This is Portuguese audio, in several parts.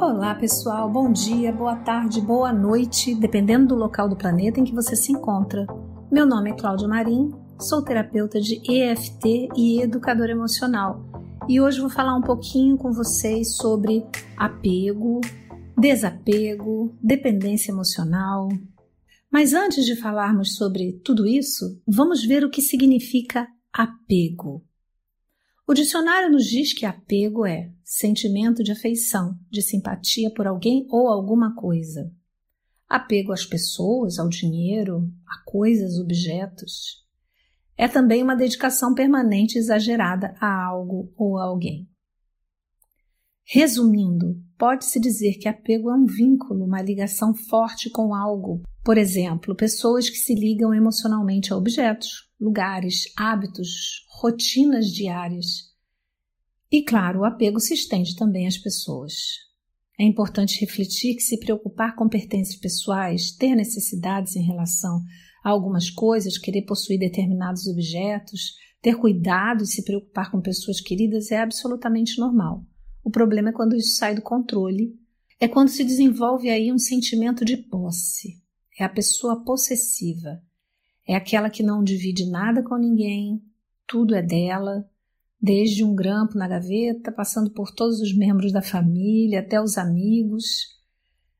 Olá, pessoal. Bom dia, boa tarde, boa noite, dependendo do local do planeta em que você se encontra. Meu nome é Cláudia Marim, sou terapeuta de EFT e educadora emocional. E hoje vou falar um pouquinho com vocês sobre apego, desapego, dependência emocional. Mas antes de falarmos sobre tudo isso, vamos ver o que significa apego. O dicionário nos diz que apego é sentimento de afeição, de simpatia por alguém ou alguma coisa. Apego às pessoas, ao dinheiro, a coisas, objetos. É também uma dedicação permanente exagerada a algo ou a alguém. Resumindo, pode-se dizer que apego é um vínculo, uma ligação forte com algo. Por exemplo, pessoas que se ligam emocionalmente a objetos, lugares, hábitos, rotinas diárias. E claro, o apego se estende também às pessoas. É importante refletir que se preocupar com pertences pessoais, ter necessidades em relação a algumas coisas, querer possuir determinados objetos, ter cuidado e se preocupar com pessoas queridas é absolutamente normal. O problema é quando isso sai do controle, é quando se desenvolve aí um sentimento de posse. É a pessoa possessiva, é aquela que não divide nada com ninguém, tudo é dela, desde um grampo na gaveta, passando por todos os membros da família, até os amigos.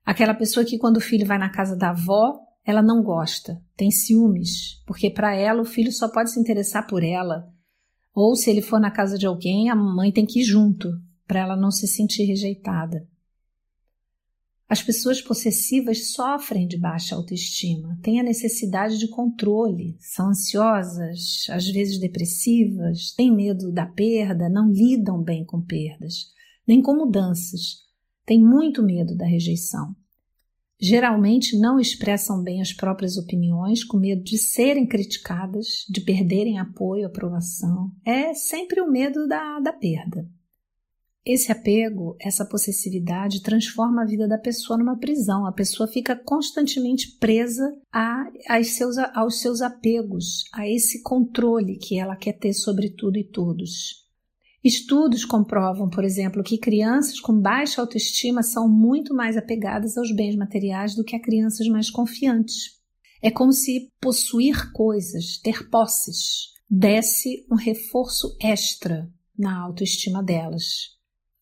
Aquela pessoa que, quando o filho vai na casa da avó, ela não gosta, tem ciúmes, porque para ela o filho só pode se interessar por ela. Ou se ele for na casa de alguém, a mãe tem que ir junto, para ela não se sentir rejeitada. As pessoas possessivas sofrem de baixa autoestima, têm a necessidade de controle, são ansiosas, às vezes depressivas, têm medo da perda, não lidam bem com perdas, nem com mudanças, têm muito medo da rejeição. Geralmente não expressam bem as próprias opiniões, com medo de serem criticadas, de perderem apoio, aprovação. É sempre o medo da, da perda. Esse apego, essa possessividade transforma a vida da pessoa numa prisão. A pessoa fica constantemente presa a, a seus, aos seus apegos, a esse controle que ela quer ter sobre tudo e todos. Estudos comprovam, por exemplo, que crianças com baixa autoestima são muito mais apegadas aos bens materiais do que a crianças mais confiantes. É como se possuir coisas, ter posses, desse um reforço extra na autoestima delas.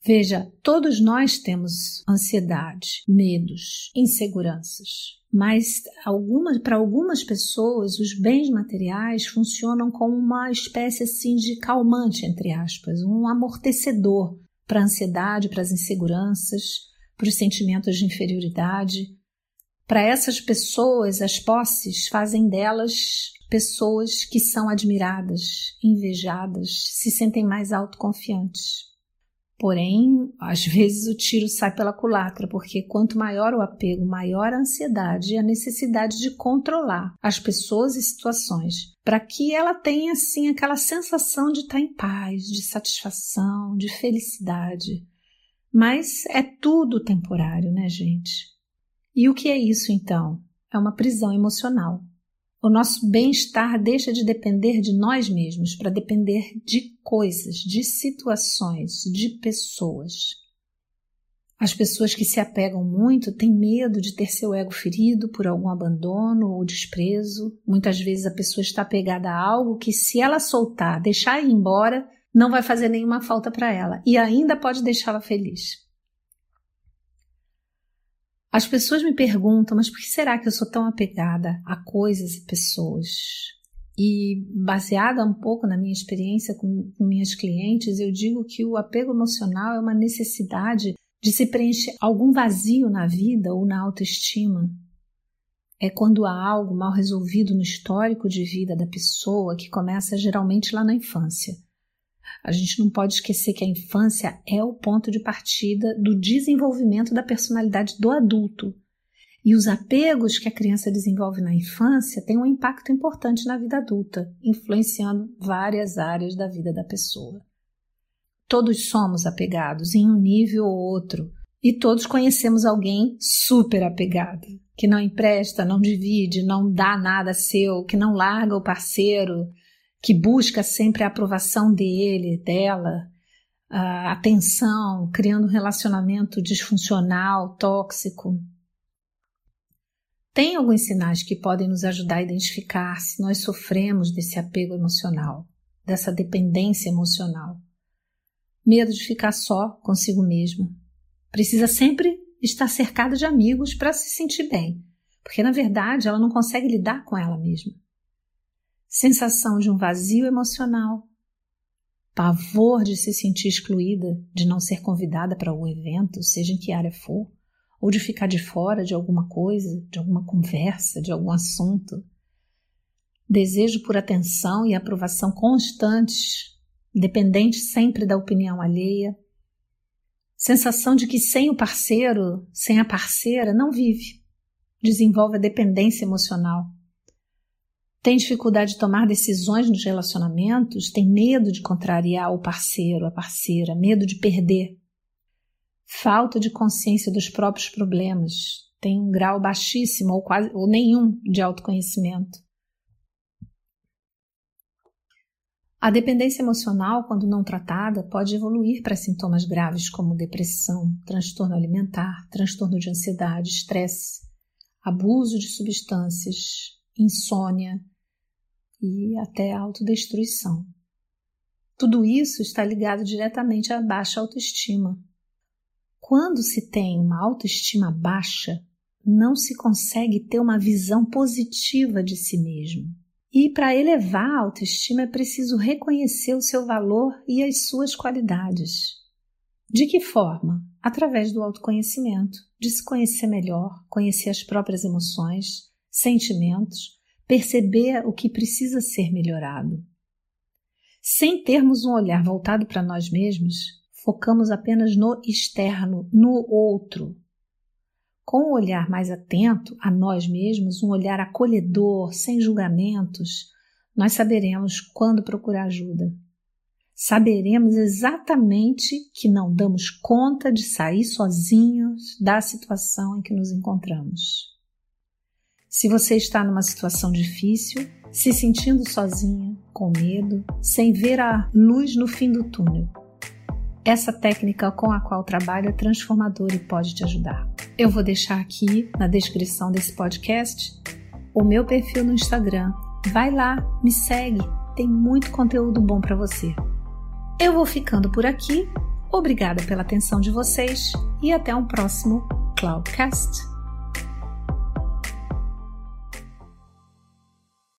Veja, todos nós temos ansiedade, medos, inseguranças. Mas algumas, para algumas pessoas, os bens materiais funcionam como uma espécie assim de calmante, entre aspas, um amortecedor para a ansiedade, para as inseguranças, para os sentimentos de inferioridade. Para essas pessoas, as posses fazem delas pessoas que são admiradas, invejadas, se sentem mais autoconfiantes. Porém, às vezes o tiro sai pela culatra, porque quanto maior o apego, maior a ansiedade e a necessidade de controlar as pessoas e situações, para que ela tenha assim aquela sensação de estar em paz, de satisfação, de felicidade. Mas é tudo temporário, né, gente? E o que é isso então? É uma prisão emocional. O nosso bem-estar deixa de depender de nós mesmos para depender de coisas, de situações, de pessoas. As pessoas que se apegam muito têm medo de ter seu ego ferido por algum abandono ou desprezo. Muitas vezes a pessoa está apegada a algo que, se ela soltar, deixar ir embora, não vai fazer nenhuma falta para ela e ainda pode deixá-la feliz. As pessoas me perguntam, mas por que será que eu sou tão apegada a coisas e pessoas? E baseada um pouco na minha experiência com, com minhas clientes, eu digo que o apego emocional é uma necessidade de se preencher algum vazio na vida ou na autoestima. É quando há algo mal resolvido no histórico de vida da pessoa que começa geralmente lá na infância. A gente não pode esquecer que a infância é o ponto de partida do desenvolvimento da personalidade do adulto. E os apegos que a criança desenvolve na infância têm um impacto importante na vida adulta, influenciando várias áreas da vida da pessoa. Todos somos apegados em um nível ou outro, e todos conhecemos alguém super apegado, que não empresta, não divide, não dá nada seu, que não larga o parceiro, que busca sempre a aprovação dele, dela, a atenção, criando um relacionamento disfuncional, tóxico. Tem alguns sinais que podem nos ajudar a identificar se nós sofremos desse apego emocional, dessa dependência emocional. Medo de ficar só consigo mesma. Precisa sempre estar cercada de amigos para se sentir bem, porque na verdade ela não consegue lidar com ela mesma. Sensação de um vazio emocional, pavor de se sentir excluída, de não ser convidada para algum evento, seja em que área for, ou de ficar de fora de alguma coisa, de alguma conversa, de algum assunto. Desejo por atenção e aprovação constantes, dependente sempre da opinião alheia. Sensação de que sem o parceiro, sem a parceira, não vive. Desenvolve a dependência emocional tem dificuldade de tomar decisões nos relacionamentos, tem medo de contrariar o parceiro, a parceira, medo de perder. Falta de consciência dos próprios problemas, tem um grau baixíssimo ou quase ou nenhum de autoconhecimento. A dependência emocional, quando não tratada, pode evoluir para sintomas graves como depressão, transtorno alimentar, transtorno de ansiedade, estresse, abuso de substâncias, insônia e até autodestruição. Tudo isso está ligado diretamente à baixa autoestima. Quando se tem uma autoestima baixa, não se consegue ter uma visão positiva de si mesmo. E para elevar a autoestima é preciso reconhecer o seu valor e as suas qualidades. De que forma? Através do autoconhecimento, de se conhecer melhor, conhecer as próprias emoções, sentimentos, perceber o que precisa ser melhorado. Sem termos um olhar voltado para nós mesmos, focamos apenas no externo, no outro. Com um olhar mais atento a nós mesmos, um olhar acolhedor, sem julgamentos, nós saberemos quando procurar ajuda. Saberemos exatamente que não damos conta de sair sozinhos da situação em que nos encontramos. Se você está numa situação difícil, se sentindo sozinha, com medo, sem ver a luz no fim do túnel, essa técnica com a qual trabalho é transformadora e pode te ajudar. Eu vou deixar aqui na descrição desse podcast o meu perfil no Instagram. Vai lá, me segue, tem muito conteúdo bom para você. Eu vou ficando por aqui. Obrigada pela atenção de vocês e até um próximo Cloudcast.